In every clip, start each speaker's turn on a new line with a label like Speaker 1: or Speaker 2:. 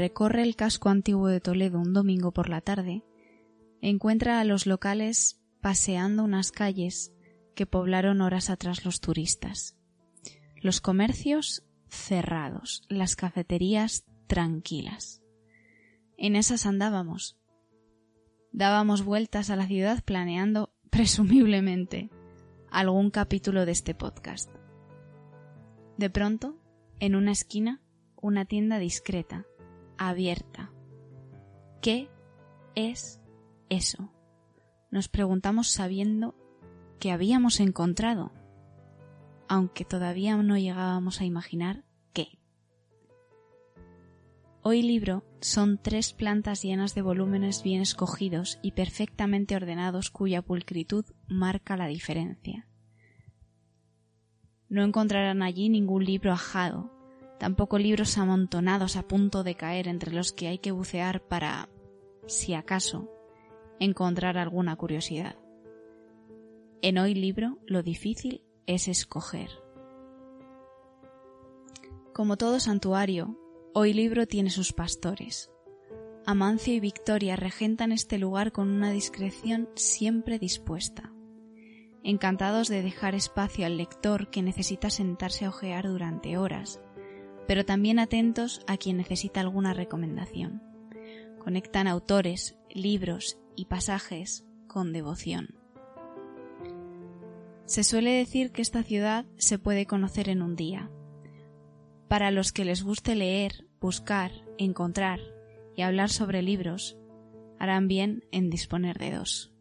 Speaker 1: Recorre el casco antiguo de Toledo un domingo por la tarde encuentra a los locales paseando unas calles que poblaron horas atrás los turistas. Los comercios cerrados, las cafeterías tranquilas. En esas andábamos. Dábamos vueltas a la ciudad planeando, presumiblemente, algún capítulo de este podcast. De pronto, en una esquina, una tienda discreta, abierta. ¿Qué es eso? Nos preguntamos sabiendo que habíamos encontrado, aunque todavía no llegábamos a imaginar qué. Hoy libro son tres plantas llenas de volúmenes bien escogidos y perfectamente ordenados cuya pulcritud marca la diferencia. No encontrarán allí ningún libro ajado, tampoco libros amontonados a punto de caer entre los que hay que bucear para, si acaso, encontrar alguna curiosidad. En hoy libro lo difícil es escoger. Como todo santuario, hoy libro tiene sus pastores. Amancio y Victoria regentan este lugar con una discreción siempre dispuesta, encantados de dejar espacio al lector que necesita sentarse a hojear durante horas, pero también atentos a quien necesita alguna recomendación. Conectan autores, libros y pasajes con devoción. Se suele decir que esta ciudad se puede conocer en un día. Para los que les guste leer, buscar, encontrar y hablar sobre libros, harán bien en disponer de dos.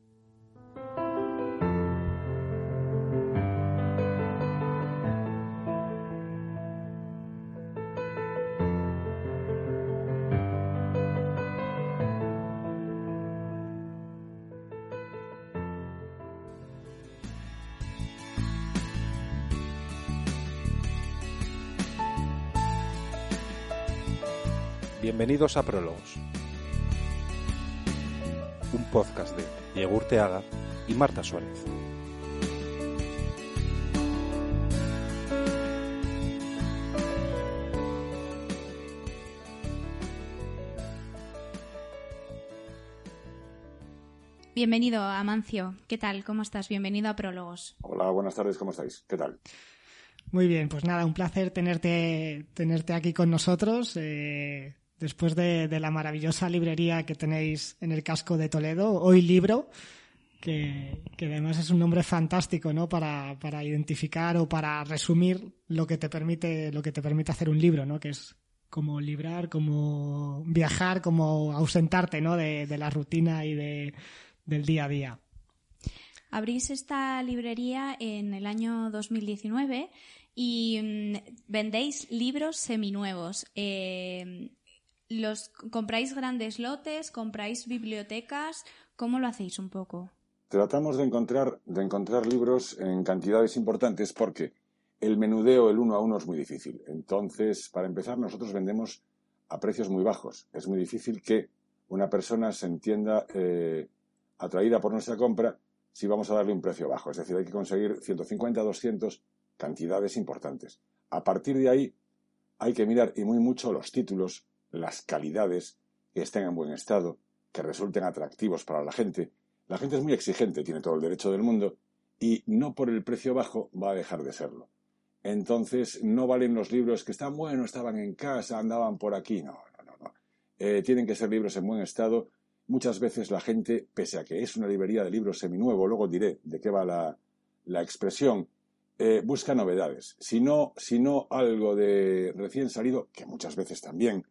Speaker 2: Bienvenidos a Prólogos, un podcast de Diego Urteaga y Marta Suárez.
Speaker 1: Bienvenido, Amancio. ¿Qué tal? ¿Cómo estás? Bienvenido a Prólogos.
Speaker 3: Hola, buenas tardes, ¿cómo estáis? ¿Qué tal?
Speaker 4: Muy bien, pues nada, un placer tenerte, tenerte aquí con nosotros. Eh, después de, la maravillosa librería que tenéis en el casco de Toledo, Hoy Libro, que, además es un nombre fantástico, ¿no? Para, identificar o para resumir lo que te permite, lo que te permite hacer un libro, ¿no? Que es como librar, como viajar, como ausentarte, ¿no? De, la rutina y de, del día a día.
Speaker 1: Abrís esta librería en el año 2019 y mmm, vendéis libros seminuevos. Eh, los compráis grandes lotes, compráis bibliotecas, ¿cómo lo hacéis un poco?
Speaker 3: Tratamos de encontrar, de encontrar libros en cantidades importantes porque el menudeo, el uno a uno, es muy difícil. Entonces, para empezar, nosotros vendemos a precios muy bajos. Es muy difícil que una persona se entienda eh, atraída por nuestra compra si vamos a darle un precio bajo. Es decir, hay que conseguir 150, 200 cantidades importantes. A partir de ahí, hay que mirar y muy mucho los títulos, las calidades, que estén en buen estado, que resulten atractivos para la gente. La gente es muy exigente, tiene todo el derecho del mundo, y no por el precio bajo va a dejar de serlo. Entonces, no valen los libros que están buenos, estaban en casa, andaban por aquí. No, no, no. no. Eh, tienen que ser libros en buen estado. Muchas veces la gente, pese a que es una librería de libros seminuevo, luego diré de qué va la, la expresión, eh, busca novedades. Si no, si no algo de recién salido, que muchas veces también,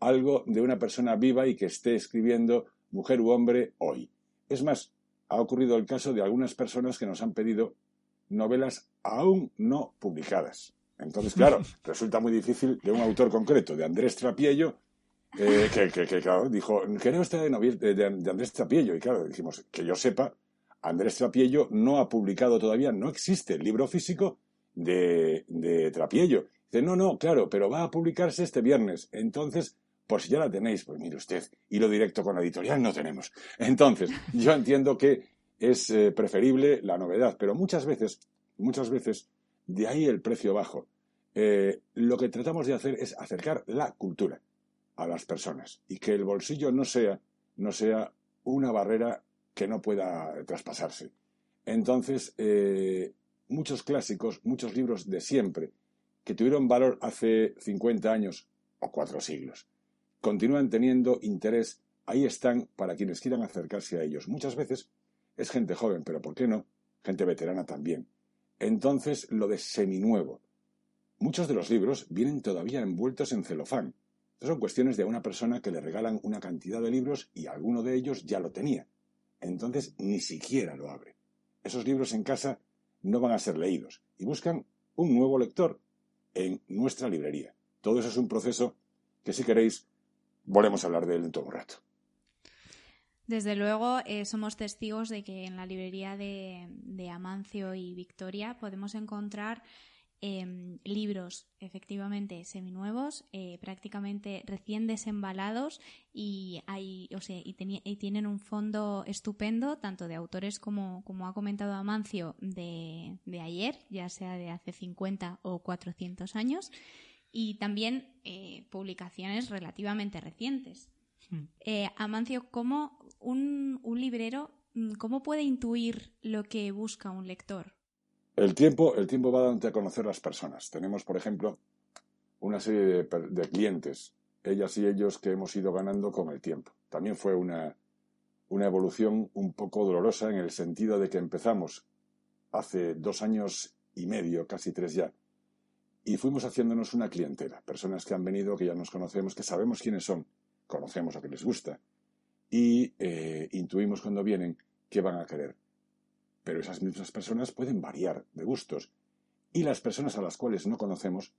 Speaker 3: algo de una persona viva y que esté escribiendo mujer u hombre hoy. Es más, ha ocurrido el caso de algunas personas que nos han pedido novelas aún no publicadas. Entonces, claro, resulta muy difícil de un autor concreto, de Andrés Trapiello, eh, que, que, claro, dijo, quería usted de, de, Andrés Trapiello. Y claro, dijimos, que yo sepa, Andrés Trapiello no ha publicado todavía, no existe el libro físico de, de Trapiello. Dice, no, no, claro, pero va a publicarse este viernes. Entonces, por si ya la tenéis, pues mire usted, hilo directo con la editorial no tenemos. Entonces, yo entiendo que es eh, preferible la novedad, pero muchas veces, muchas veces, de ahí el precio bajo. Eh, lo que tratamos de hacer es acercar la cultura a las personas y que el bolsillo no sea, no sea una barrera que no pueda traspasarse. Entonces, eh, muchos clásicos, muchos libros de siempre, que tuvieron valor hace 50 años o cuatro siglos, continúan teniendo interés, ahí están para quienes quieran acercarse a ellos. Muchas veces es gente joven, pero ¿por qué no? Gente veterana también. Entonces, lo de seminuevo. Muchos de los libros vienen todavía envueltos en celofán. son cuestiones de una persona que le regalan una cantidad de libros y alguno de ellos ya lo tenía. Entonces, ni siquiera lo abre. Esos libros en casa no van a ser leídos y buscan un nuevo lector en nuestra librería. Todo eso es un proceso que si queréis volvemos a hablar de él en todo un rato.
Speaker 1: Desde luego, eh, somos testigos de que en la librería de, Amancio y Victoria podemos encontrar em, libros efectivamente seminuevos, eh, prácticamente recién desembalados y, hay, o sea, y, tienen un fondo estupendo, tanto de autores como, como ha comentado Amancio, de, ayer, ya sea de hace 50 o 400 años y también eh, publicaciones relativamente recientes. Hmm. Eh, Amancio, ¿cómo un, librero, mm, cómo puede intuir lo que busca un lector?
Speaker 3: El tiempo, el tiempo va dando a conocer las personas. Tenemos, por ejemplo, una serie de, clientes, ellas y ellos, que hemos ido ganando con el tiempo. También fue una, una evolución un poco dolorosa en el sentido de que empezamos hace dos años y medio, casi tres ya, y fuimos haciéndonos una clientela, personas que han venido, que ya nos conocemos, que sabemos quiénes son, conocemos lo que les gusta y eh, intuimos cuando vienen qué van a querer. Pero esas mismas personas pueden variar de gustos y las personas a las cuales no conocemos,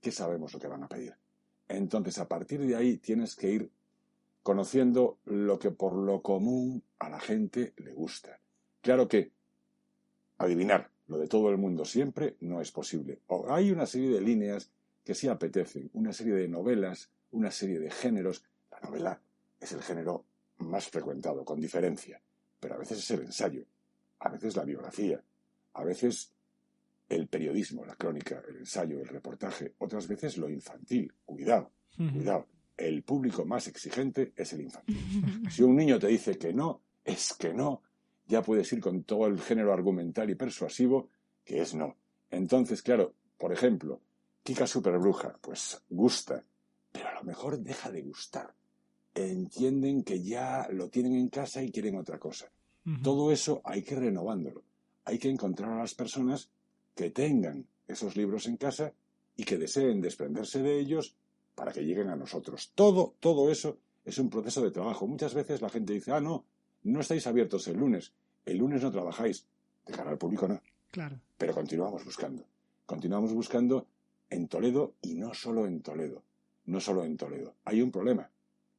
Speaker 3: ¿qué sabemos lo que van a pedir? Entonces, a partir de ahí tienes que ir conociendo lo que por lo común a la gente le gusta. Claro que adivinar lo de todo el mundo siempre no es posible. O hay una serie de líneas que sí apetecen, una serie de novelas, una serie de géneros. La novela es el género más frecuentado, con diferencia, pero a veces es el ensayo, a veces la biografía, a veces el periodismo, la crónica, el ensayo, el reportaje, otras veces lo infantil. Cuidado, cuidado. El público más exigente es el infantil. Si un niño te dice que no, es que no, ya puedes ir con todo el género argumental y persuasivo que es no. Entonces, claro, por ejemplo, Kika Superbruja, pues gusta, pero a lo mejor deja de gustar. Entienden que ya lo tienen en casa y quieren otra cosa. Todo eso hay que renovándolo. Hay que encontrar a las personas que tengan esos libros en casa y que deseen desprenderse de ellos para que lleguen a nosotros. Todo, todo eso es un proceso de trabajo. Muchas veces la gente dice, ah, no, no estáis abiertos el lunes. El lunes no trabajáis. De cara al público no.
Speaker 4: Claro.
Speaker 3: Pero continuamos buscando. Continuamos buscando en Toledo y no solo en Toledo. No solo en Toledo. Hay un problema.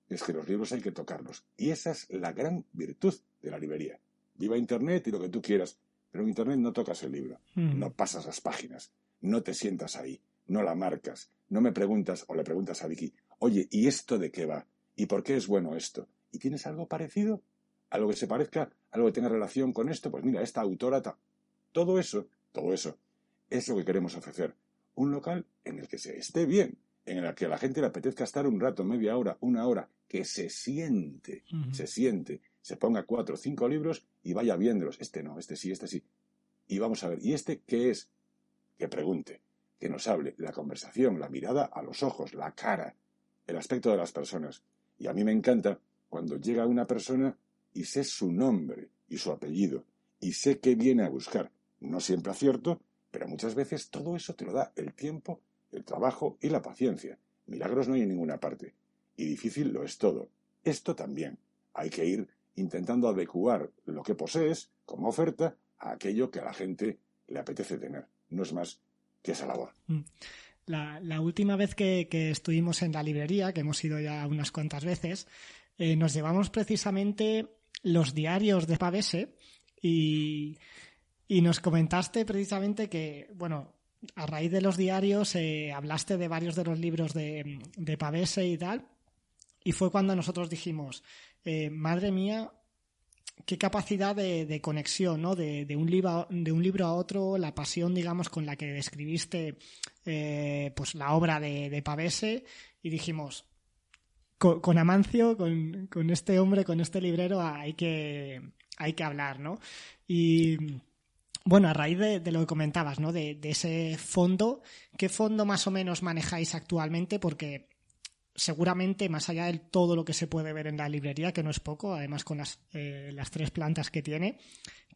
Speaker 3: Es que los libros hay que tocarlos. Y esa es la gran virtud de la librería. Viva Internet y lo que tú quieras. Pero en Internet no tocas el libro. Mm. No pasas las páginas. No te sientas ahí. No la marcas. No me preguntas o le preguntas a Vicky, oye, ¿y esto de qué va? ¿Y por qué es bueno esto? ¿Y tienes algo parecido? algo que se parezca, algo que tenga relación con esto, pues mira, esta autora, todo eso, todo eso, es lo que queremos ofrecer. Un local en el que se esté bien, en el que a la gente le apetezca estar un rato, media hora, una hora, que se siente, se siente, se ponga cuatro o cinco libros y vaya viéndolos. Este no, este sí, este sí. Y vamos a ver, ¿y este qué es? Que pregunte, que nos hable, la conversación, la mirada a los ojos, la cara, el aspecto de las personas. Y a mí me encanta cuando llega una persona y sé su nombre y su apellido y sé qué viene a buscar. No siempre acierto, Pero muchas veces todo eso te lo da el tiempo, el trabajo y la paciencia. Milagros no hay en ninguna parte. Y difícil lo es todo. Esto también. Hay que ir intentando adecuar lo que posees como oferta a aquello que a la gente le apetece tener. No es más que esa labor.
Speaker 4: Mm. La, última vez que, estuvimos en la librería, que hemos ido ya unas cuantas veces, eh, nos llevamos precisamente los diarios de Pavese y, nos comentaste precisamente que, bueno, a raíz de los diarios eh, hablaste de varios de los libros de, de Pavese y tal, y fue cuando nosotros dijimos, eh, madre mía, qué capacidad de, conexión, ¿no? De, un libro, de un libro a otro, la pasión, digamos, con la que describiste eh, pues la obra de, Pavese y dijimos, con, Amancio, con, este hombre, con este librero, hay que, hablar, ¿no? Y bueno, a raíz de, lo que comentabas, ¿no? De, de, ese fondo, ¿qué fondo más o menos manejáis actualmente? Porque seguramente más allá de todo lo que se puede ver en la librería, que no es poco, además con las, eh, las tres plantas que tiene,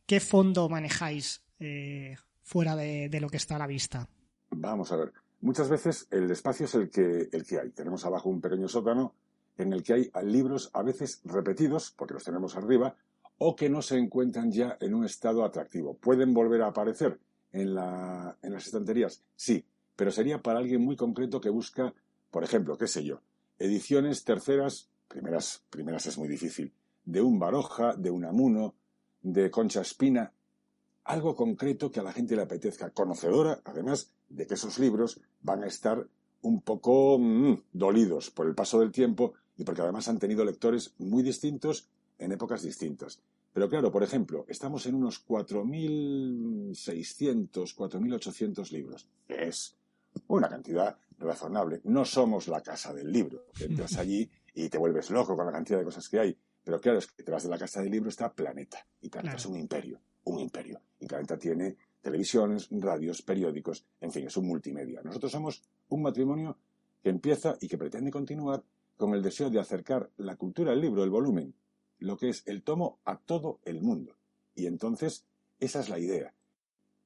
Speaker 4: ¿qué fondo manejáis eh, fuera de, lo que está a la vista?
Speaker 3: Vamos a ver. Muchas veces el espacio es el que, el que hay. Tenemos abajo un pequeño sótano en el que hay libros a veces repetidos, porque los tenemos arriba, o que no se encuentran ya en un estado atractivo. ¿Pueden volver a aparecer en, la, en las estanterías? Sí, pero sería para alguien muy concreto que busca por ejemplo, qué sé yo, ediciones terceras, primeras, primeras es muy difícil, de un Baroja, de un Amuno, de Concha Espina, algo concreto que a la gente le apetezca, conocedora, además, de que esos libros van a estar un poco mm, dolidos por el paso del tiempo y porque además han tenido lectores muy distintos en épocas distintas. Pero claro, por ejemplo, estamos en unos 4.600, 4.800 libros. Es una cantidad razonable. No somos la casa del libro. Entras allí y te vuelves loco con la cantidad de cosas que hay. Pero claro, es que detrás de la casa del libro está Planeta. Y Planeta es un imperio, un imperio. Y Planeta tiene televisiones, radios, periódicos, en fin, es un multimedia. Nosotros somos un matrimonio que empieza y que pretende continuar con el deseo de acercar la cultura, el libro, el volumen, lo que es el tomo a todo el mundo. Y entonces, esa es la idea.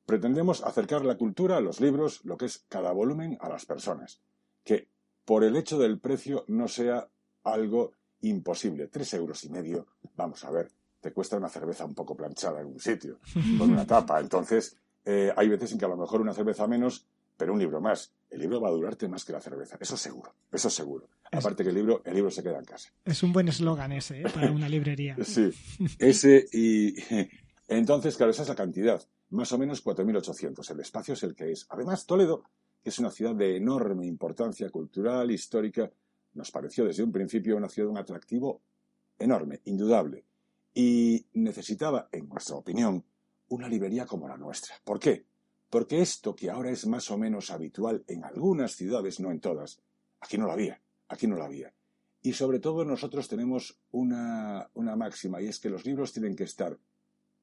Speaker 3: Pretendemos acercar la cultura, los libros, lo que es cada volumen, a las personas. Que por el hecho del precio no sea algo imposible. Tres euros y medio, vamos a ver, te cuesta una cerveza un poco planchada en un sitio, con una tapa. Entonces, eh, hay veces en que a lo mejor una cerveza menos, pero un libro más. El libro va a durarte más que la cerveza. Eso seguro, eso seguro. Aparte que el libro, el libro se queda en casa.
Speaker 4: Es un buen eslogan ese, ¿eh? para una librería.
Speaker 3: sí, ese y... Entonces, claro, esa es la cantidad más o menos 4.800. El espacio es el que es. Además, Toledo, que es una ciudad de enorme importancia cultural, histórica, nos pareció desde un principio una ciudad de un atractivo enorme, indudable. Y necesitaba, en nuestra opinión, una librería como la nuestra. ¿Por qué? Porque esto que ahora es más o menos habitual en algunas ciudades, no en todas, aquí no lo había, aquí no lo había. Y sobre todo nosotros tenemos una, una máxima y es que los libros tienen que estar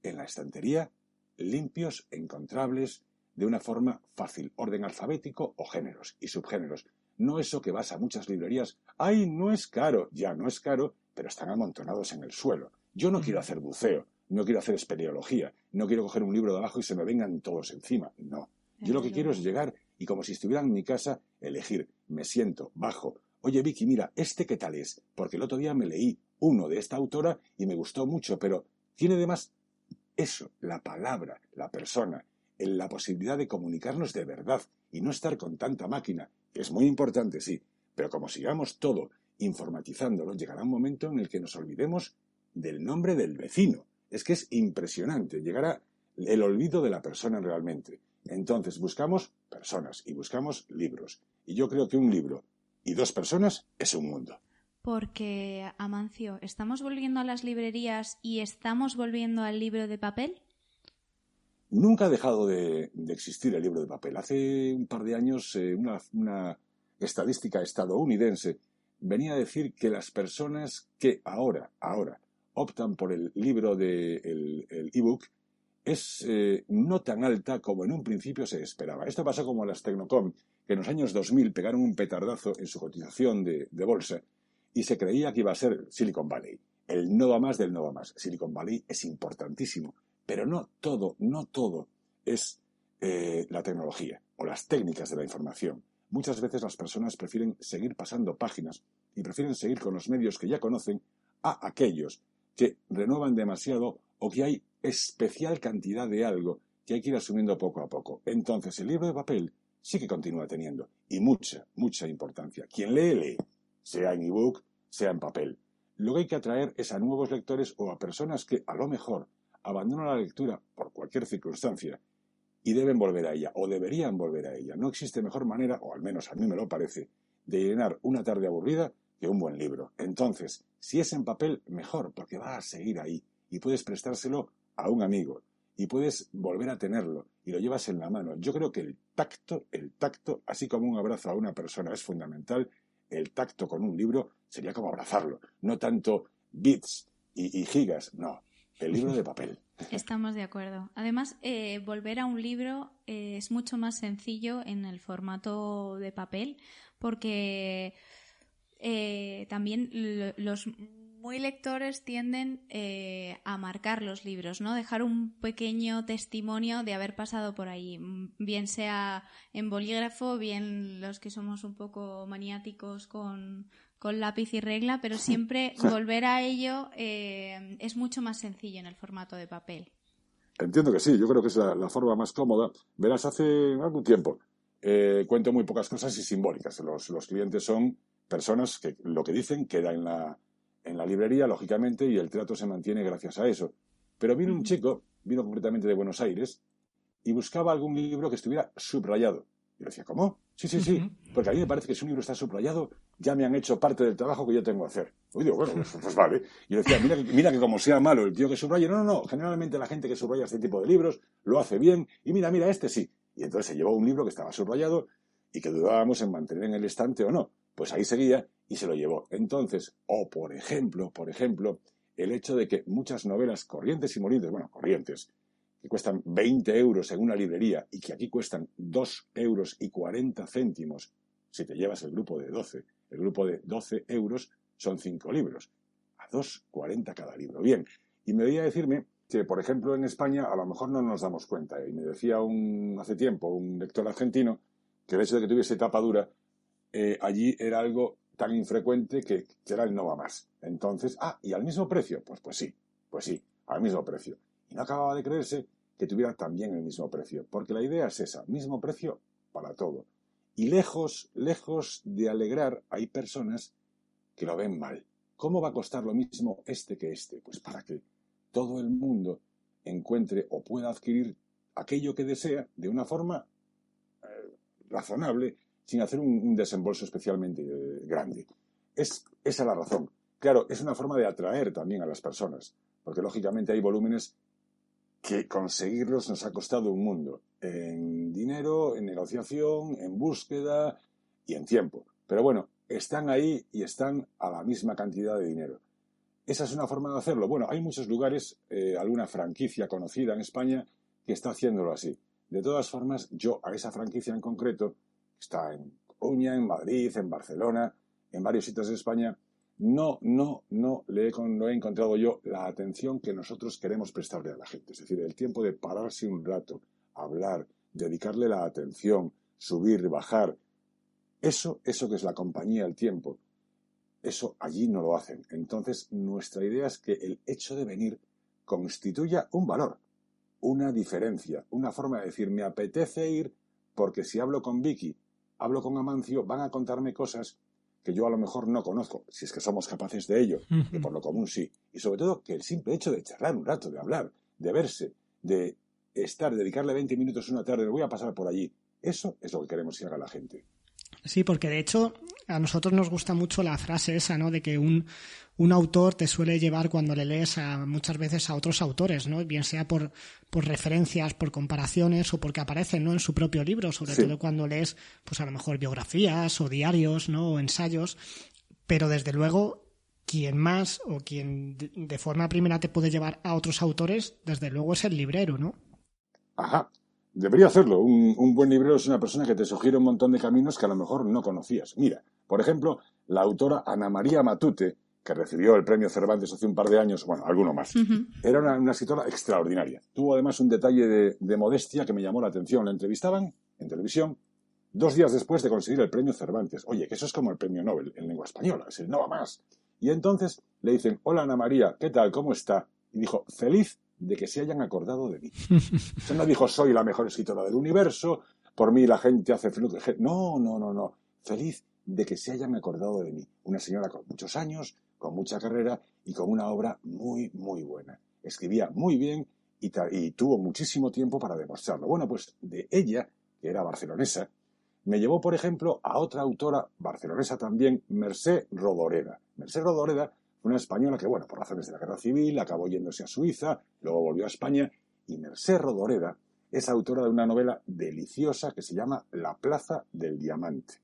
Speaker 3: en la estantería limpios, encontrables, de una forma fácil, orden alfabético o géneros y subgéneros. No eso que vas a muchas librerías, ¡ay, no es caro! Ya no es caro, pero están amontonados en el suelo. Yo no quiero hacer buceo, no quiero hacer espeleología, no quiero coger un libro de abajo y se me vengan todos encima. No. Yo lo que quiero es llegar y como si estuviera en mi casa, elegir, me siento, bajo. Oye, Vicky, mira, ¿este qué tal es? Porque el otro día me leí uno de esta autora y me gustó mucho, pero tiene además eso, la palabra, la persona, en la posibilidad de comunicarnos de verdad y no estar con tanta máquina, que es muy importante, sí, pero como sigamos todo informatizándolo, llegará un momento en el que nos olvidemos del nombre del vecino. Es que es impresionante, llegará el olvido de la persona realmente. Entonces buscamos personas y buscamos libros. Y yo creo que un libro y dos personas es un mundo.
Speaker 1: Porque, Amancio, ¿estamos volviendo a las librerías y estamos volviendo al libro de papel?
Speaker 3: Nunca ha dejado de, existir el libro de papel. Hace un par de años eh, una, estadística estadounidense venía a decir que las personas que ahora, ahora, optan por el libro de ebook es eh, no tan alta como en un principio se esperaba. Esto pasó como las Tecnocom, que en los años 2000 pegaron un petardazo en su cotización de bolsa y se creía que iba a ser Silicon Valley, el no va más del no va más. Silicon Valley es importantísimo, pero no todo, no todo es eh, la tecnología o las técnicas de la información. Muchas veces las personas prefieren seguir pasando páginas y prefieren seguir con los medios que ya conocen a aquellos que renuevan demasiado o que hay especial cantidad de algo que hay que ir asumiendo poco a poco. Entonces, el libro de papel sí que continúa teniendo, y mucha, mucha importancia. Quien lee, lee, sea en ebook, sea en papel. Lo que hay que atraer es a nuevos lectores o a personas que, a lo mejor, abandonan la lectura por cualquier circunstancia y deben volver a ella, o deberían volver a ella. No existe mejor manera, o al menos a mí me lo parece, de llenar una tarde aburrida que un buen libro. Entonces, si es en papel, mejor, porque va a seguir ahí y puedes prestárselo a un amigo y puedes volver a tenerlo y lo llevas en la mano. Yo creo que el tacto, el tacto, así como un abrazo a una persona es fundamental, el tacto con un libro sería como abrazarlo, no tanto bits y, gigas, no, el libro de papel.
Speaker 1: Estamos de acuerdo. Además, eh, volver a un libro eh, es mucho más sencillo en el formato de papel porque eh, también los muy lectores tienden eh, a marcar los libros, ¿no? Dejar un pequeño testimonio de haber pasado por ahí, mm, bien sea en bolígrafo, bien los que somos un poco maniáticos con, lápiz y regla, pero siempre volver a ello eh, es mucho más sencillo en el formato de papel.
Speaker 3: Entiendo que sí, yo creo que es la, forma más cómoda. Verás, hace algún tiempo eh, cuento muy pocas cosas y simbólicas. Los, los clientes son personas que lo que dicen queda en la, en la librería, lógicamente, y el trato se mantiene gracias a eso. Pero vino un chico, vino concretamente de Buenos Aires, y buscaba algún libro que estuviera subrayado. Y yo decía, ¿cómo? Sí, sí, sí, porque a mí me parece que si un libro está subrayado, ya me han hecho parte del trabajo que yo tengo que hacer. Y digo, bueno, pues, pues, vale. Y yo decía, mira, mira que como sea malo el tío que subraya, no, no, no, generalmente la gente que subraya este tipo de libros lo hace bien, y mira, mira, este sí. Y entonces se llevó un libro que estaba subrayado y que dudábamos en mantener en el estante o no. Pues ahí seguía y se lo llevó. Entonces, o por ejemplo, por ejemplo, el hecho de que muchas novelas corrientes y molientes, bueno, corrientes, que cuestan 20 euros en una librería y que aquí cuestan 2 euros y 40 céntimos, si te llevas el grupo de 12, el grupo de 12 euros son 5 libros, a 2,40 cada libro. Bien, y me veía decirme que, por ejemplo, en España a lo mejor no nos damos cuenta, y me decía un, hace tiempo un lector argentino que el hecho de que tuviese tapa dura eh, allí era algo tan infrecuente que, era el no va más. Entonces, ah, ¿y al mismo precio? Pues, pues sí, pues sí, al mismo precio. Y no acababa de creerse que tuviera también el mismo precio, porque la idea es esa, mismo precio para todo. Y lejos, lejos de alegrar, hay personas que lo ven mal. ¿Cómo va a costar lo mismo este que este? Pues para que todo el mundo encuentre o pueda adquirir aquello que desea de una forma eh, razonable sin hacer un, desembolso especialmente eh, grande. Es, esa es la razón. Claro, es una forma de atraer también a las personas, porque lógicamente hay volúmenes que conseguirlos nos ha costado un mundo, en dinero, en negociación, en búsqueda y en tiempo. Pero bueno, están ahí y están a la misma cantidad de dinero. Esa es una forma de hacerlo. Bueno, hay muchos lugares, eh, alguna franquicia conocida en España que está haciéndolo así. De todas formas, yo a esa franquicia en concreto está en Coruña, en Madrid, en Barcelona, en varios sitios de España, no, no, no le he, he encontrado yo la atención que nosotros queremos prestarle a la gente. Es decir, el tiempo de pararse un rato, hablar, dedicarle la atención, subir, bajar. Eso, eso que es la compañía, el tiempo, eso allí no lo hacen. Entonces, nuestra idea es que el hecho de venir constituya un valor, una diferencia, una forma de decir, me apetece ir porque si hablo con Vicky hablo con Amancio, van a contarme cosas que yo a lo mejor no conozco, si es que somos capaces de ello, y por lo común sí. Y sobre todo que el simple hecho de charlar un rato, de hablar, de verse, de estar, dedicarle 20 minutos una tarde, voy a pasar por allí, eso es lo que queremos que haga la gente.
Speaker 4: Sí, porque de hecho a nosotros nos gusta mucho la frase esa, ¿no? De que un, un autor te suele llevar cuando le lees a, muchas veces a otros autores, ¿no? Bien sea por, por referencias, por comparaciones o porque aparecen, ¿no? En su propio libro, sobre todo cuando lees, pues a lo mejor biografías o diarios, ¿no? O ensayos. Pero desde luego, quien más o quien de forma primera te puede llevar a otros autores, desde luego es el librero, ¿no?
Speaker 3: Ajá. Debería hacerlo. Un, buen librero es una persona que te sugiere un montón de caminos que a lo mejor no conocías. Mira, por ejemplo, la autora Ana María Matute, que recibió el premio Cervantes hace un par de años, bueno, alguno más. Era una, escritora extraordinaria. Tuvo además un detalle de, modestia que me llamó la atención. La entrevistaban en televisión dos días después de conseguir el premio Cervantes. Oye, que eso es como el premio Nobel en lengua española, es el no va más. Y entonces le dicen, hola Ana María, ¿qué tal? ¿Cómo está? Y dijo, feliz de que se hayan acordado de mí. No dijo, soy la mejor escritora del universo, por mí la gente hace... No, no, no, no. Feliz de que se hayan acordado de mí. Una señora con muchos años, con mucha carrera y con una obra muy, muy buena. Escribía muy bien y, y tuvo muchísimo tiempo para demostrarlo. Bueno, pues de ella, que era barcelonesa, me llevó, por ejemplo, a otra autora barcelonesa también, Mercé Rodoreda. Mercé Rodoreda una española que, bueno, por razones de la guerra civil, acabó yéndose a Suiza, luego volvió a España, y Mercé Rodoreda es autora de una novela deliciosa que se llama La Plaza del Diamante,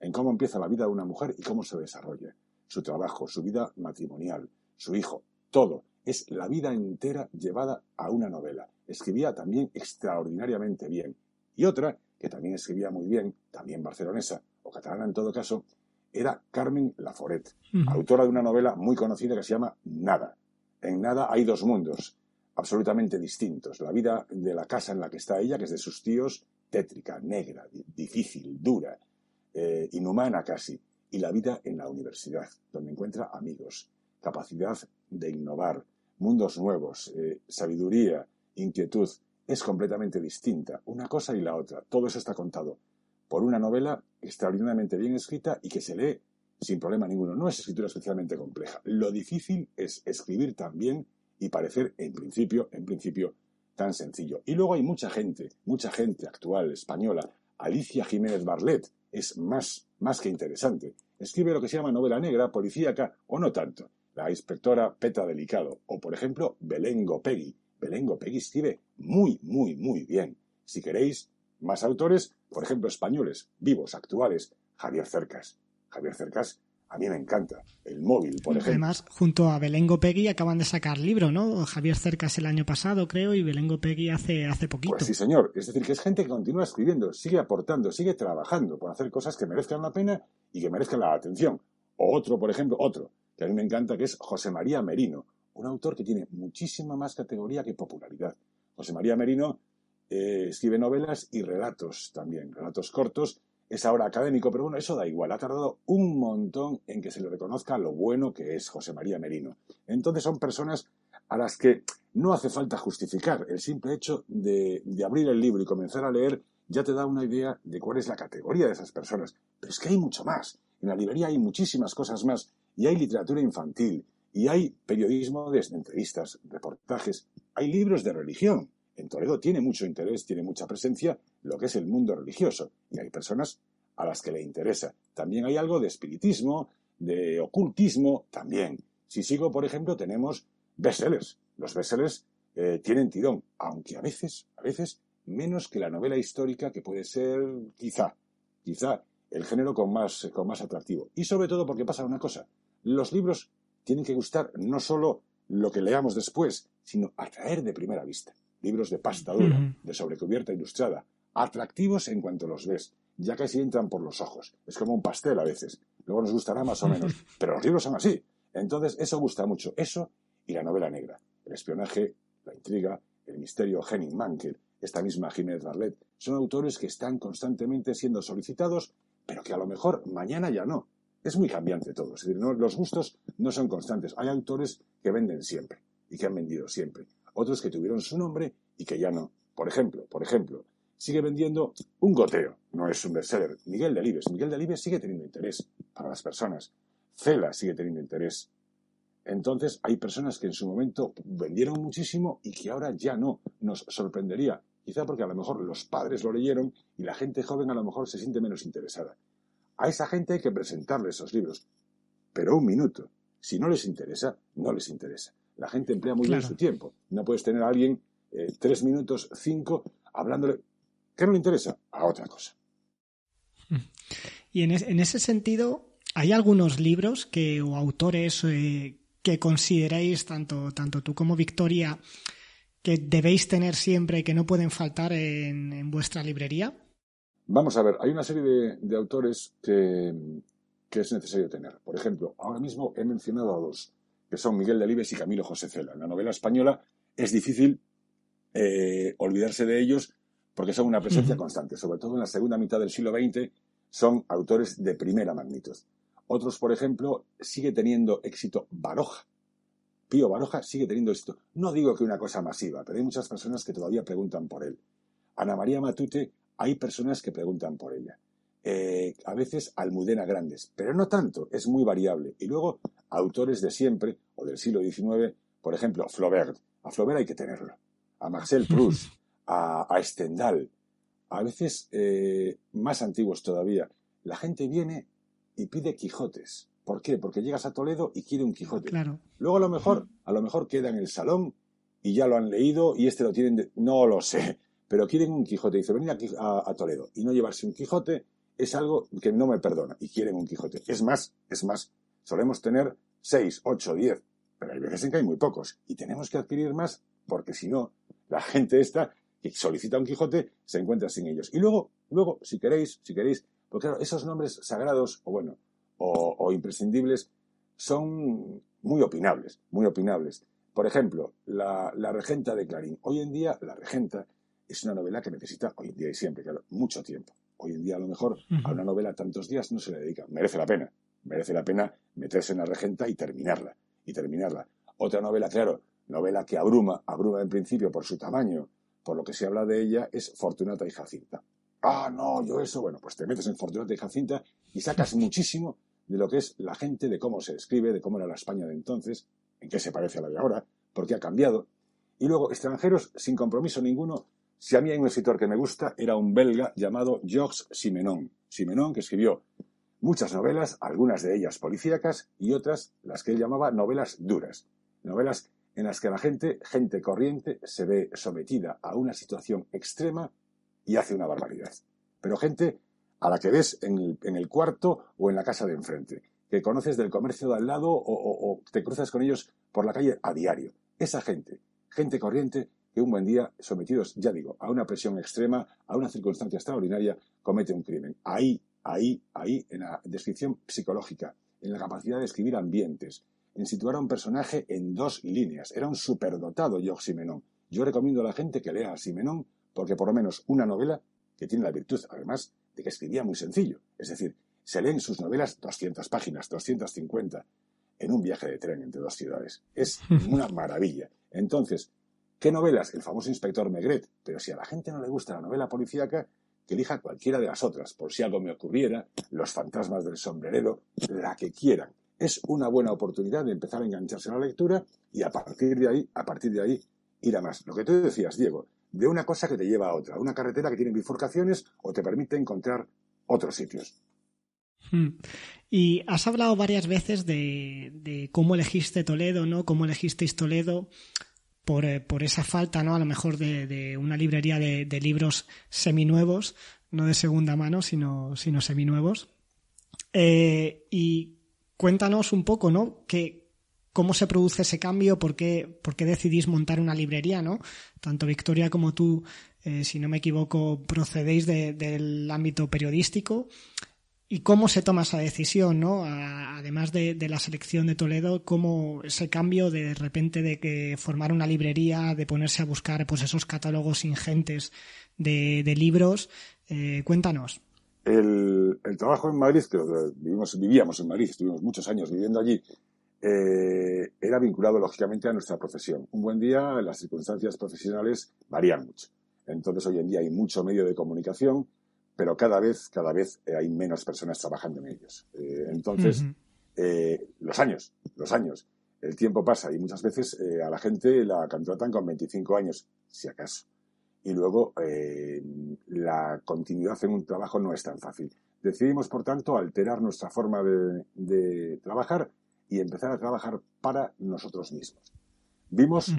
Speaker 3: en cómo empieza la vida de una mujer y cómo se desarrolla. Su trabajo, su vida matrimonial, su hijo, todo. Es la vida entera llevada a una novela. Escribía también extraordinariamente bien. Y otra que también escribía muy bien, también barcelonesa, o catalana en todo caso, era Carmen Laforet, autora de una novela muy conocida que se llama Nada. En Nada hay dos mundos, absolutamente distintos. La vida de la casa en la que está ella, que es de sus tíos, tétrica, negra, difícil, dura, eh, inhumana casi. Y la vida en la universidad, donde encuentra amigos, capacidad de innovar, mundos nuevos, eh, sabiduría, inquietud es completamente distinta, una cosa y la otra. Todo eso está contado por una novela extraordinariamente bien escrita y que se lee sin problema ninguno. No es escritura especialmente compleja. Lo difícil es escribir tan bien y parecer, en principio, en principio, tan sencillo. Y luego hay mucha gente, mucha gente actual, española. Alicia Jiménez Barlet es más, más que interesante. Escribe lo que se llama novela negra, policíaca, o no tanto. La inspectora Peta Delicado, o por ejemplo, Belén Gopegui, Belén Gopegui escribe muy, muy, muy bien. Si queréis más autores, por ejemplo, españoles, vivos, actuales, Javier Cercas. Javier Cercas a mí me encanta. El móvil, por ejemplo.
Speaker 4: Además, junto a Belén Gopegui acaban de sacar libro, ¿no? Javier Cercas el año pasado, creo, y Belén Gopegui hace, hace poquito.
Speaker 3: Pues sí, señor. Es decir, que es gente que continúa escribiendo, sigue aportando, sigue trabajando por hacer cosas que merezcan la pena y que merezcan la atención. O otro, por ejemplo, otro, que a mí me encanta, que es José María Merino, un autor que tiene muchísima más categoría que popularidad. José María Merino eh, escribe novelas y relatos también, relatos cortos. Es ahora académico, pero bueno, eso da igual. Ha tardado un montón en que se le reconozca lo bueno que es José María Merino. Entonces son personas a las que no hace falta justificar. El simple hecho de, de abrir el libro y comenzar a leer ya te da una idea de cuál es la categoría de esas personas. Pero es que hay mucho más. En la librería hay muchísimas cosas más. Y hay literatura infantil, y hay periodismo de entrevistas, reportajes, hay libros de religión. En Toledo tiene mucho interés, tiene mucha presencia lo que es el mundo religioso y hay personas a las que le interesa. También hay algo de espiritismo, de ocultismo, también. Si sigo, por ejemplo, tenemos bestsellers. Los bestsellers eh, tienen tirón, aunque a veces, a veces, menos que la novela histórica que puede ser, quizá, quizá, el género con más, con más atractivo. Y sobre todo porque pasa una cosa. Los libros tienen que gustar no solo lo que leamos después, sino atraer de primera vista. Libros de pasta dura, de sobrecubierta ilustrada, atractivos en cuanto los ves, ya casi entran por los ojos. Es como un pastel a veces. Luego nos gustará más o menos, pero los libros son así. Entonces, eso gusta mucho. Eso y la novela negra. El espionaje, la intriga, el misterio Henning Mankell, esta misma Jiménez Barlet, son autores que están constantemente siendo solicitados, pero que a lo mejor mañana ya no es muy cambiante todo. Es decir, los gustos no son constantes. Hay autores que venden siempre y que han vendido siempre. Otros que tuvieron su nombre y que ya no. Por ejemplo, por ejemplo, sigue vendiendo un goteo. No es un bestseller. Miguel Delibes. Miguel Delibes sigue teniendo interés para las personas. Cela sigue teniendo interés. Entonces, hay personas que en su momento vendieron muchísimo y que ahora ya no. Nos sorprendería. Quizá porque a lo mejor los padres lo leyeron y la gente joven a lo mejor se siente menos interesada. A esa gente hay que presentarle esos libros. Pero un minuto. Si no les interesa, no les interesa. La gente emplea muy bien su tiempo. No puedes tener a alguien eh, tres minutos, cinco, hablándole. ¿Qué no le interesa? A otra cosa.
Speaker 4: Y en, ese sentido, ¿hay algunos libros que, o autores eh, que consideréis, tanto, tanto tú como Victoria, que debéis tener siempre y que no pueden faltar en vuestra librería?
Speaker 3: Vamos a ver, hay una serie de, autores que, que es necesario tener. Por ejemplo, ahora mismo he mencionado a dos, que son Miguel Delibes y Camilo José Cela. En la novela española es difícil eh, olvidarse de ellos porque son una presencia constante, sobre todo en la segunda mitad del siglo XX, son autores de primera magnitud. Otros, por ejemplo, sigue teniendo éxito Baroja. Pío Baroja sigue teniendo éxito. No digo que una cosa masiva, pero hay muchas personas que todavía preguntan por él. Ana María Matute, hay personas que preguntan por ella. Eh, a veces Almudena Grandes, pero no tanto, es muy variable. Y luego autores de siempre, o del siglo XIX, por ejemplo, Flaubert. A Flaubert hay que tenerlo. A Marcel Proust, a, Stendhal, a veces eh, más antiguos todavía. La gente viene y pide Quijotes. ¿Por qué? Porque llegas a Toledo y quiere un Quijote.
Speaker 4: Claro.
Speaker 3: Luego a lo mejor, a lo mejor queda en el salón y ya lo han leído y este lo tienen no lo sé, pero quieren un Quijote. Dice, venir aquí a, Toledo y no llevarse un Quijote es algo que no me perdona y quieren un Quijote. Es más, es más, solemos tener seis, ocho, diez, pero hay veces en que hay muy pocos y tenemos que adquirir más porque si no, la gente esta que solicita un Quijote se encuentra sin ellos. Y luego, luego, si queréis, si queréis, porque claro, esos nombres sagrados, o bueno, o, imprescindibles, son muy opinables, muy opinables. Por ejemplo, la, Regenta de Clarín. Hoy en día, La Regenta es una novela que necesita, hoy en día y siempre, claro, mucho tiempo. Hoy en día, a lo mejor, a una novela tantos días no se le dedica. Merece la pena. Merece la pena meterse en La Regenta y terminarla. Y terminarla. Otra novela, claro, novela que abruma, abruma en principio por su tamaño, por lo que se habla de ella, es Fortunata y Jacinta. Ah, no, yo eso, bueno, pues te metes en Fortunata y Jacinta y sacas muchísimo de lo que es la gente, de cómo se escribe, de cómo era la España de entonces, en qué se parece a la de ahora, por qué ha cambiado. Y luego, extranjeros sin compromiso ninguno. Si a mí hay un escritor que me gusta, era un belga llamado Georges Simenon. Simenon, que escribió muchas novelas, algunas de ellas policíacas y otras las que él llamaba novelas duras. Novelas en las que la gente, gente corriente, se ve sometida a una situación extrema y hace una barbaridad. Pero gente a la que ves en el, cuarto o en la casa de enfrente, que conoces del comercio de al lado o, te cruzas con ellos por la calle a diario. Esa gente, gente corriente que un buen día, sometidos, ya digo, a una presión extrema, a una circunstancia extraordinaria, comete un crimen. Ahí, ahí, ahí, en la descripción psicológica, en la capacidad de escribir ambientes, en situar a un personaje en dos líneas. Era un superdotado Georges Simenon. Yo recomiendo a la gente que lea a Simenon porque por lo menos una novela que tiene la virtud, además, de que escribía muy sencillo. Es decir, se leen sus novelas 200 páginas, 250, en un viaje de tren entre dos ciudades. Es una maravilla. Entonces, ¿qué novelas? El famoso inspector Megret. Pero si a la gente no le gusta la novela policíaca, que elija cualquiera de las otras, por si algo me ocurriera, Los fantasmas del sombrerero, la que quieran es una buena oportunidad de empezar a engancharse a la lectura y a partir de ahí, a partir de ahí, ir a más. Lo que tú decías, Diego, de una cosa que te lleva a otra, una carretera que tiene bifurcaciones o te permite encontrar otros sitios.
Speaker 4: Hmm. Y has hablado varias veces de, cómo elegiste Toledo, ¿no? Cómo elegisteis Toledo por, eh, por esa falta, ¿no? A lo mejor de, una librería de, libros seminuevos, no de segunda mano, sino, sino seminuevos. Eh, y cuéntanos un poco, ¿no? Que, ¿Cómo se produce ese cambio? ¿Por qué, por qué decidís montar una librería, ¿no? Tanto Victoria como tú, eh, si no me equivoco, procedéis del ámbito periodístico. ¿Y cómo se toma esa decisión, ¿no? además de, la selección de Toledo, cómo ese cambio de, repente de que formar una librería, de ponerse a buscar pues esos catálogos ingentes de, libros. Eh, cuéntanos.
Speaker 3: El, trabajo en Madrid, que vivimos, vivíamos en Madrid, estuvimos muchos años viviendo allí, eh, era vinculado lógicamente a nuestra profesión. Un buen día las circunstancias profesionales varían mucho. Entonces hoy en día hay mucho medio de comunicación, pero cada vez, cada vez eh, hay menos personas trabajando en ellos. Eh, entonces, los años, los años, el tiempo pasa y muchas veces a la gente la contratan con 25 años, si acaso y luego eh, la continuidad en un trabajo no es tan fácil. Decidimos, por tanto, alterar nuestra forma de, trabajar y empezar a trabajar para nosotros mismos. Vimos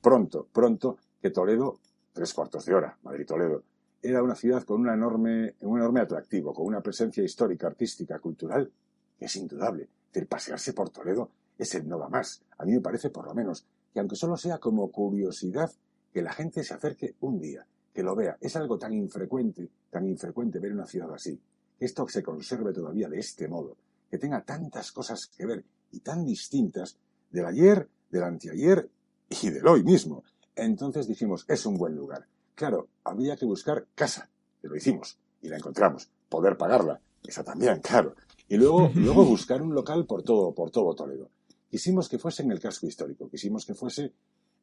Speaker 3: pronto, pronto que Toledo, tres cuartos de hora, Madrid-Toledo, era una ciudad con una enorme, un enorme atractivo, con una presencia histórica, artística, cultural, que es indudable. El pasearse por Toledo es el no va más. A mí me parece, por lo menos, que aunque solo sea como curiosidad, que la gente se acerque un día, que lo vea. Es algo tan infrecuente, tan infrecuente ver una ciudad así. Que esto se conserve todavía de este modo. que tenga tantas cosas que ver y tan distintas del ayer, del anteayer y del hoy mismo. Entonces dijimos, es un buen lugar. Claro, había que buscar casa, que lo hicimos y la encontramos. Poder pagarla, esa también, claro. Y luego, luego buscar un local por todo, por todo Toledo. Quisimos que fuese en el casco histórico, quisimos que fuese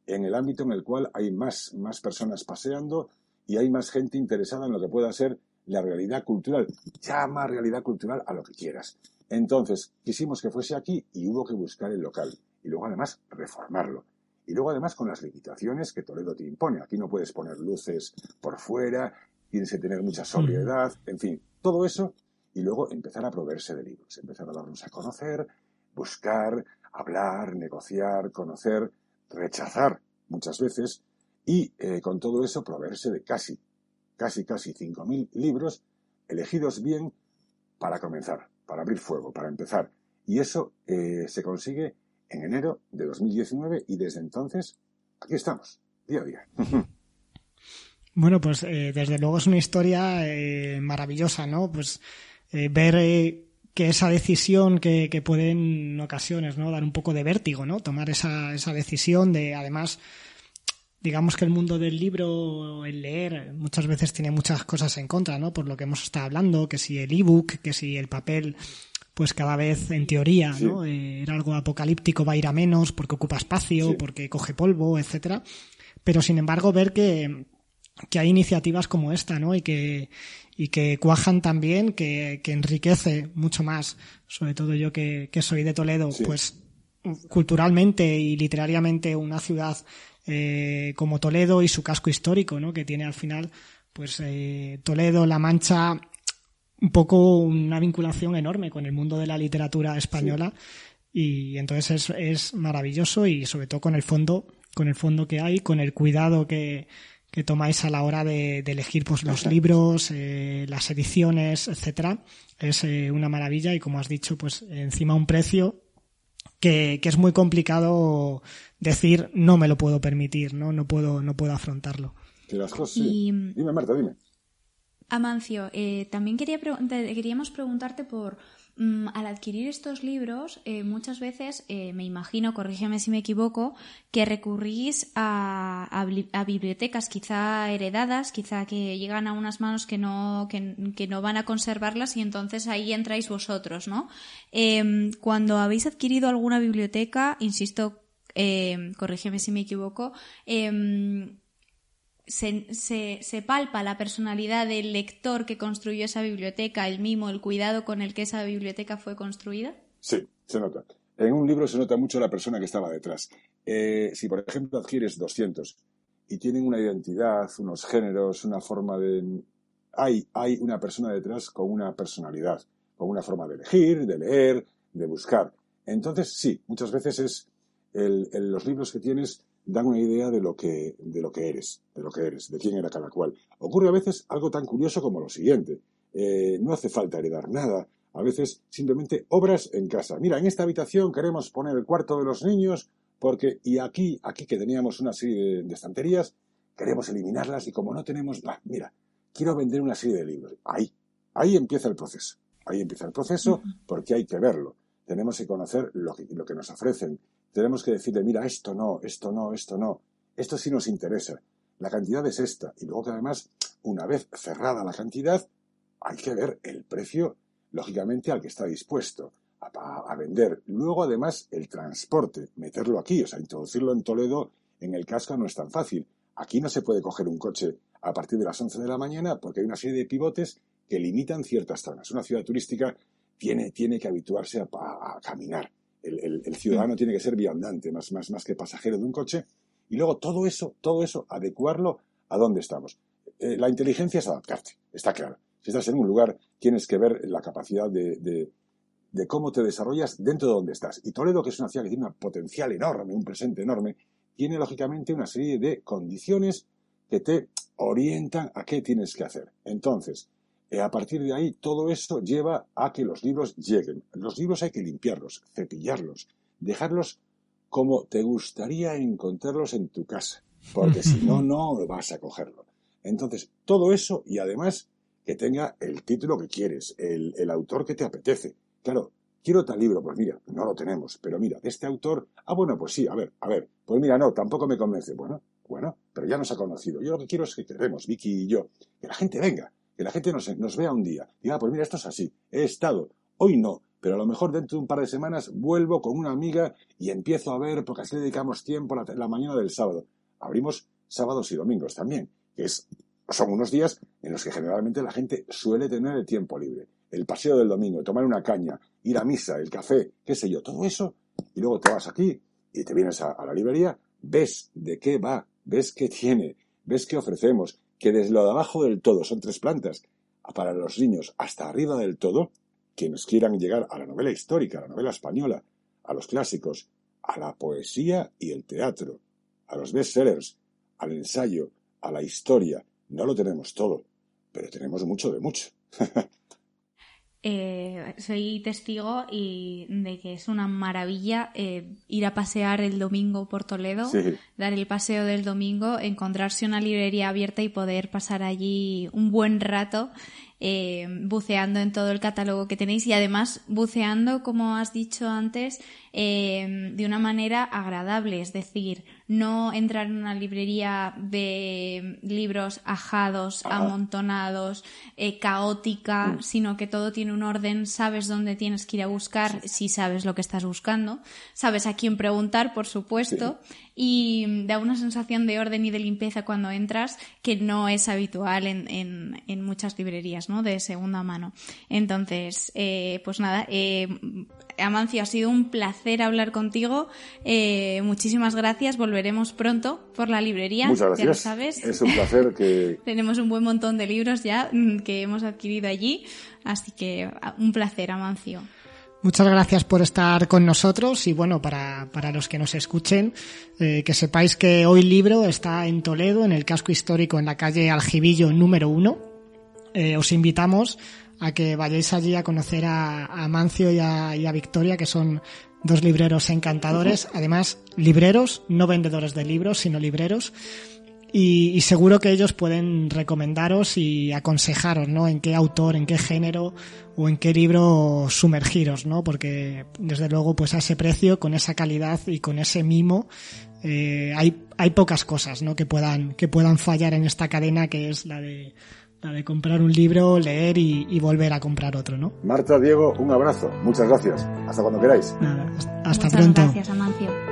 Speaker 3: en el ámbito en el cual hay más, más personas paseando y hay más gente interesada en lo que pueda ser la realidad cultural. Llama realidad cultural a lo que quieras. Entonces, quisimos que fuese aquí y hubo que buscar el local. Y luego, además, reformarlo. Y luego, además, con las limitaciones que Toledo te impone. Aquí no puedes poner luces por fuera, tienes que tener mucha sobriedad, en fin, todo eso. Y luego empezar a proveerse de libros, empezar a darnos a conocer, buscar, hablar, negociar, conocer, rechazar muchas veces y eh, con todo eso proveerse de casi, casi, casi 5.000 libros elegidos bien para comenzar, para abrir fuego, para empezar. Y eso eh, se consigue en enero de 2019 y desde entonces aquí estamos, día a día.
Speaker 4: Bueno, pues eh, desde luego es una historia maravillosa, ¿no? Pues ver que esa decisión que, que, puede en ocasiones no dar un poco de vértigo, ¿no? Tomar esa, esa decisión de, además, digamos que el mundo del libro, el leer, muchas veces tiene muchas cosas en contra, ¿no? Por lo que hemos estado hablando, que si el ebook, que si el papel, pues cada vez en teoría, ¿no? Eh, era algo apocalíptico, va a ir a menos porque ocupa espacio, porque coge polvo, etcétera. Pero sin embargo, ver que, que hay iniciativas como esta, ¿no? Y que, y que cuajan también, que, que enriquece mucho más, sobre todo yo que, que soy de Toledo, pues culturalmente y literariamente una ciudad eh, como Toledo y su casco histórico, ¿no? Que tiene al final, pues eh, Toledo, La Mancha, un poco una vinculación enorme con el mundo de la literatura española. Y entonces es, es maravilloso y sobre todo con el fondo, con el fondo que hay, con el cuidado que, que tomáis a la hora de, elegir pues, los libros, eh, las ediciones, etcétera, es eh, una maravilla. Y como has dicho, pues encima un precio que, que, es muy complicado decir no me lo puedo permitir, no, no puedo, no puedo afrontarlo.
Speaker 3: Dime Marta, dime.
Speaker 1: Amancio, eh, también quería queríamos preguntarte por Mm, al adquirir estos libros, eh, muchas veces, eh, me imagino, corrígeme si me equivoco, que recurrís a, bibliotecas quizá heredadas, quizá que llegan a unas manos que no, que, no van a conservarlas y entonces ahí entráis vosotros, ¿no? Em, cuando habéis adquirido alguna biblioteca, insisto, corrígeme si me equivoco, em, se, se, palpa la personalidad del lector que construyó esa biblioteca, el mimo, el cuidado con el que esa biblioteca fue construida?
Speaker 3: Sí, se nota. En un libro se nota mucho la persona que estaba detrás. Eh, si, por ejemplo, adquieres 200 y tienen una identidad, unos géneros, una forma de... Hay, hay una persona detrás con una personalidad, con una forma de elegir, de leer, de buscar. Entonces, sí, muchas veces es los libros que tienes dan una idea de lo que, de lo que eres, de lo que eres, de quién era cada cual. Ocurre a veces algo tan curioso como lo siguiente. Eh, no hace falta heredar nada. A veces simplemente obras en casa. Mira, en esta habitación queremos poner el cuarto de los niños porque, y aquí, aquí que teníamos una serie de, estanterías, queremos eliminarlas y como no tenemos, mira, quiero vender una serie de libros. Ahí, ahí empieza el proceso. Ahí empieza el proceso porque hay que verlo. Tenemos que conocer lo que, lo que nos ofrecen, tenemos que decirle, mira, esto no, esto no, esto no, esto sí nos interesa, la cantidad es esta, y luego que además, una vez cerrada la cantidad, hay que ver el precio, lógicamente, al que está dispuesto a, vender. Luego, además, el transporte, meterlo aquí, o sea, introducirlo en Toledo, en el casco no es tan fácil. Aquí no se puede coger un coche a partir de las 11 de la mañana porque hay una serie de pivotes que limitan ciertas zonas. Una ciudad turística tiene, tiene que habituarse a caminar el, ciudadano tiene que ser viandante, más, más, más que pasajero de un coche. Y luego todo eso, todo eso, adecuarlo a dónde estamos. Eh, la inteligencia es adaptarte, está claro. Si estás en un lugar, tienes que ver la capacidad de, de, cómo te desarrollas dentro de donde estás. Y Toledo, que es una ciudad que tiene un potencial enorme, un presente enorme, tiene lógicamente una serie de condiciones que te orientan a qué tienes que hacer. Entonces, a partir de ahí, todo eso lleva a que los libros lleguen. Los libros hay que limpiarlos, cepillarlos, dejarlos como te gustaría encontrarlos en tu casa, porque si no, no vas a cogerlo. Entonces, todo eso y además que tenga el título que quieres, el, autor que te apetece. Claro, quiero tal libro, pues mira, no lo tenemos, pero mira, de este autor, ah, bueno, pues sí, a ver, a ver, pues mira, no, tampoco me convence. Bueno, bueno, pero ya nos ha conocido. Yo lo que quiero es que queremos, Vicky y yo, que la gente venga, que la gente nos, nos vea un día. Diga, ah, pues mira, esto es así, he estado, hoy no, pero a lo mejor dentro de un par de semanas vuelvo con una amiga y empiezo a ver, porque así dedicamos tiempo la, la mañana del sábado. Abrimos sábados y domingos también, que es, son unos días en los que generalmente la gente suele tener el tiempo libre. El paseo del domingo, tomar una caña, ir a misa, el café, qué sé yo, todo eso, y luego te vas aquí y te vienes a, a la librería, ves de qué va, ves qué tiene, ves qué ofrecemos, que desde lo de abajo del todo son tres plantas, para los niños hasta arriba del todo, quienes quieran llegar a la novela histórica, a la novela española, a los clásicos, a la poesía y el teatro, a los bestsellers, al ensayo, a la historia. No lo tenemos todo, pero tenemos mucho de mucho.
Speaker 1: Eh, soy testigo y de que es una maravilla eh, ir a pasear el domingo por Toledo, dar el paseo del domingo, encontrarse una librería abierta y poder pasar allí un buen rato eh, buceando en todo el catálogo que tenéis y además buceando, como has dicho antes, eh, de una manera agradable, es decir, no entrar en una librería de libros ajados, amontonados, eh, caótica, mm. sino que todo tiene un orden, sabes dónde tienes que ir a buscar, si sabes lo que estás buscando, sabes a quién preguntar, por supuesto, y da una sensación de orden y de limpieza cuando entras que no es habitual en, en, en muchas librerías, ¿no? De segunda mano. Entonces, eh, pues nada, eh, Amancio, ha sido un placer hablar contigo. Eh, muchísimas gracias. Volveremos pronto por la librería.
Speaker 3: Muchas gracias.
Speaker 1: Ya lo sabes.
Speaker 3: Es un placer que...
Speaker 1: Tenemos un buen montón de libros ya que hemos adquirido allí. Así que un placer, Amancio.
Speaker 4: Muchas gracias por estar con nosotros y bueno, para, para los que nos escuchen, eh, que sepáis que hoy libro está en Toledo, en el casco histórico, en la calle Aljibillo número uno. Eh, os invitamos a que vayáis allí a conocer a, a Mancio y a, y a Victoria, que son dos libreros encantadores, además libreros, no vendedores de libros, sino libreros, y, y, seguro que ellos pueden recomendaros y aconsejaros, ¿no? En qué autor, en qué género o en qué libro sumergiros, ¿no? Porque desde luego, pues a ese precio, con esa calidad y con ese mimo, eh, hay, hay pocas cosas, ¿no? Que puedan, que puedan fallar en esta cadena que es la de, la de comprar un libro, leer y, y volver a comprar otro, ¿no?
Speaker 3: Marta, Diego, un abrazo. Muchas gracias. Hasta cuando queráis.
Speaker 4: Nada, hasta
Speaker 1: Muchas
Speaker 4: pronto.
Speaker 1: Gracias, Amancio.